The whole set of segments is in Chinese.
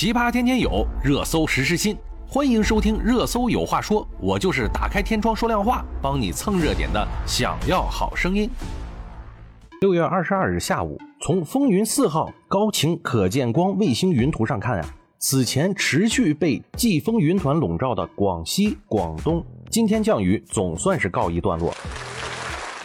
奇葩天天有，热搜时时新。欢迎收听《热搜有话说》，我就是打开天窗说亮话，帮你蹭热点的。想要好声音。六月二十二日下午，从风云四号高晴可见光卫星云图上看啊，此前持续被季风云团笼罩的广西、广东，今天降雨总算是告一段落。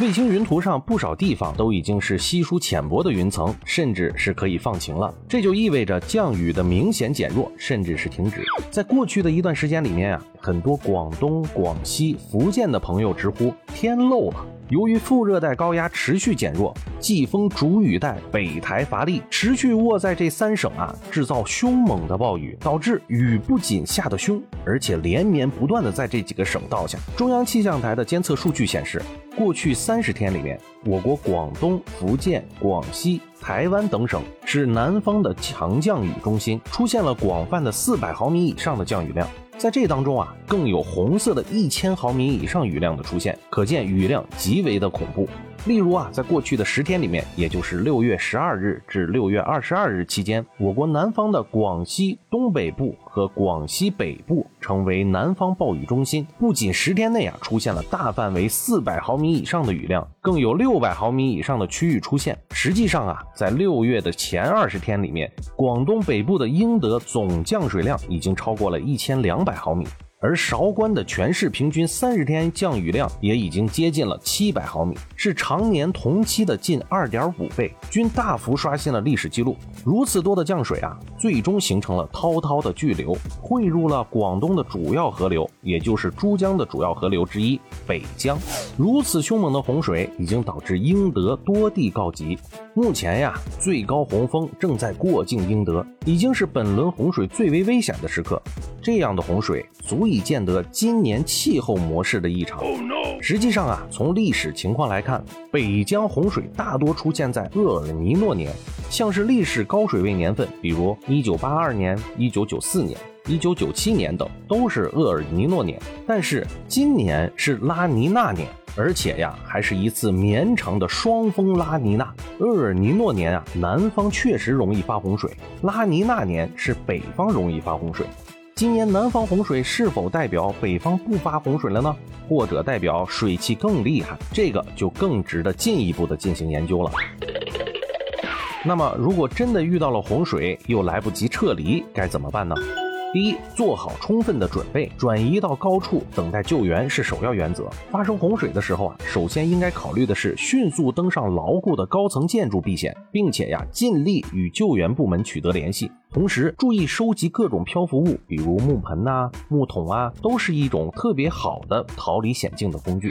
卫星云图上不少地方都已经是稀疏浅薄的云层，甚至是可以放晴了。这就意味着降雨的明显减弱，甚至是停止。在过去的一段时间里面啊，很多广东、广西、福建的朋友直呼天漏了。由于副热带高压持续减弱，季风主雨带北台乏力，持续握在这三省啊，制造凶猛的暴雨，导致雨不仅下得凶，而且连绵不断的在这几个省道下。中央气象台的监测数据显示。过去三十天里面，我国广东、福建、广西、台湾等省是南方的强降雨中心，出现了广泛的四百毫米以上的降雨量。在这当中啊，更有红色的一千毫米以上雨量的出现，可见雨量极为的恐怖。例如啊，在过去的十天里面，也就是六月十二日至六月二十二日期间，我国南方的广西东北部和广西北部成为南方暴雨中心，不仅十天内啊出现了大范围四百毫米以上的雨量，更有六百毫米以上的区域出现。实际上啊，在六月的前二十天里面，广东北部的英德总降水量已经超过了一千两百毫米。而韶关的全市平均三十天降雨量也已经接近了七百毫米，是常年同期的近二点五倍，均大幅刷新了历史记录。如此多的降水啊，最终形成了滔滔的巨流，汇入了广东的主要河流，也就是珠江的主要河流之一北江。如此凶猛的洪水已经导致英德多地告急。目前呀，最高洪峰正在过境英德，已经是本轮洪水最为危险的时刻。这样的洪水足以见得今年气候模式的异常。实际上啊，从历史情况来看，北疆洪水大多出现在厄尔尼诺年，像是历史高水位年份，比如一九八二年、一九九四年、一九九七年等，都是厄尔尼诺年。但是今年是拉尼娜年。而且呀，还是一次绵长的双峰拉尼娜。厄尔尼诺年啊，南方确实容易发洪水；拉尼娜年是北方容易发洪水。今年南方洪水是否代表北方不发洪水了呢？或者代表水汽更厉害？这个就更值得进一步的进行研究了。那么，如果真的遇到了洪水，又来不及撤离，该怎么办呢？第一，做好充分的准备，转移到高处等待救援是首要原则。发生洪水的时候啊，首先应该考虑的是迅速登上牢固的高层建筑避险，并且呀，尽力与救援部门取得联系。同时，注意收集各种漂浮物，比如木盆呐、木桶啊，都是一种特别好的逃离险境的工具。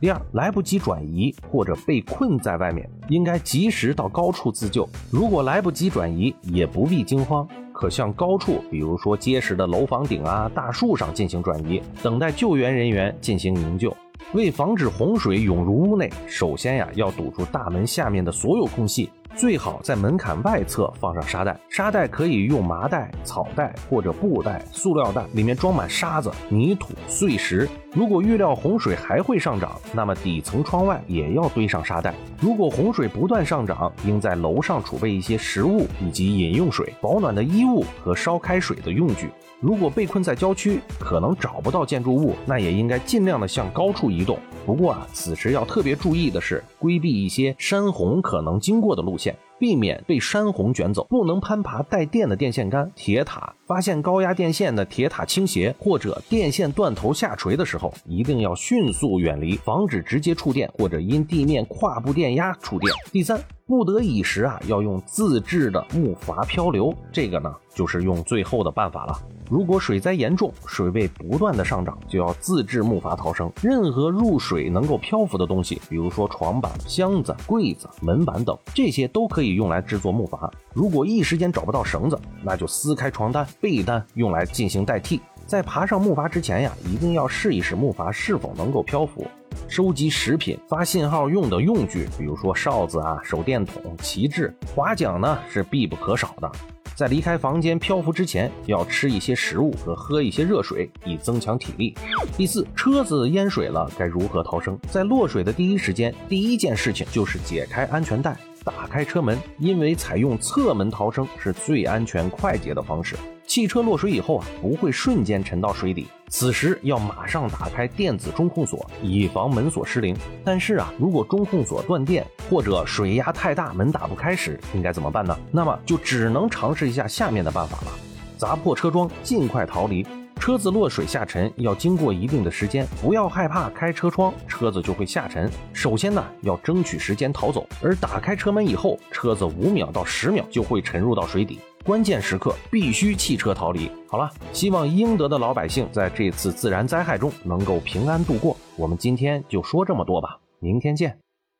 第二，来不及转移或者被困在外面，应该及时到高处自救。如果来不及转移，也不必惊慌。可向高处，比如说结实的楼房顶啊、大树上进行转移，等待救援人员进行营救。为防止洪水涌入屋内，首先呀要堵住大门下面的所有空隙。最好在门槛外侧放上沙袋，沙袋可以用麻袋、草袋或者布袋、塑料袋，里面装满沙子、泥土、碎石。如果预料洪水还会上涨，那么底层窗外也要堆上沙袋。如果洪水不断上涨，应在楼上储备一些食物以及饮用水、保暖的衣物和烧开水的用具。如果被困在郊区，可能找不到建筑物，那也应该尽量的向高处移动。不过啊，此时要特别注意的是，规避一些山洪可能经过的路，避免被山洪卷走。不能攀爬带电的电线杆、铁塔。发现高压电线的铁塔倾斜或者电线断头下垂的时候，一定要迅速远离，防止直接触电或者因地面跨步电压触电。第三，不得已时啊，要用自制的木筏漂流，这个呢就是用最后的办法了。如果水灾严重，水位不断的上涨，就要自制木筏逃生。任何入水能够漂浮的东西，比如说床板、箱子、柜子、门板等，这些都可以用来制作木筏。如果一时间找不到绳子，那就撕开床单。被单用来进行代替，在爬上木筏之前呀，一定要试一试木筏是否能够漂浮。收集食品、发信号用的用具，比如说哨子啊、手电筒、旗帜、划桨呢，是必不可少的。在离开房间漂浮之前，要吃一些食物和喝一些热水，以增强体力。第四，车子淹水了，该如何逃生？在落水的第一时间，第一件事情就是解开安全带。打开车门，因为采用侧门逃生是最安全快捷的方式。汽车落水以后啊，不会瞬间沉到水底，此时要马上打开电子中控锁，以防门锁失灵。但是啊，如果中控锁断电或者水压太大，门打不开时，应该怎么办呢？那么就只能尝试一下下面的办法了：砸破车窗，尽快逃离。车子落水下沉要经过一定的时间，不要害怕开车窗，车子就会下沉。首先呢，要争取时间逃走，而打开车门以后，车子五秒到十秒就会沉入到水底，关键时刻必须弃车逃离。好了，希望英德的老百姓在这次自然灾害中能够平安度过。我们今天就说这么多吧，明天见。